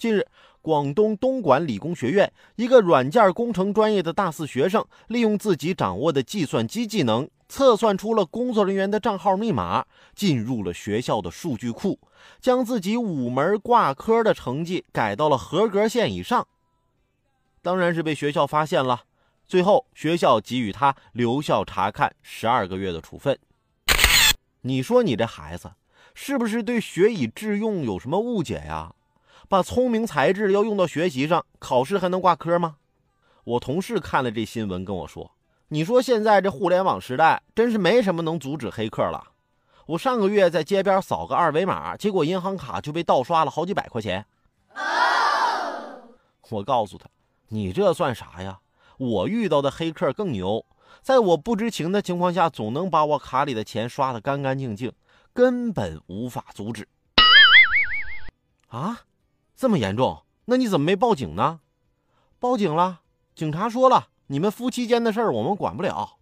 近日，广东东莞理工学院一个软件工程专业的大四学生，利用自己掌握的计算机技能，测算出了工作人员的账号密码，进入了学校的数据库，将自己五门挂科的成绩改到了合格线以上。当然是被学校发现了，最后学校给予他留校察看十二个月的处分。你说你这孩子是不是对学以致用有什么误解呀？把聪明才智要用到学习上，考试还能挂科吗？我同事看了这新闻跟我说：“你说现在这互联网时代，真是没什么能阻止黑客了。我上个月在街边扫个二维码，结果银行卡就被盗刷了好几百块钱。”我告诉他：“你这算啥呀？我遇到的黑客更牛，在我不知情的情况下，总能把我卡里的钱刷得干干净净，根本无法阻止。”啊？这么严重？那你怎么没报警呢？报警了，警察说了，你们夫妻间的事儿我们管不了。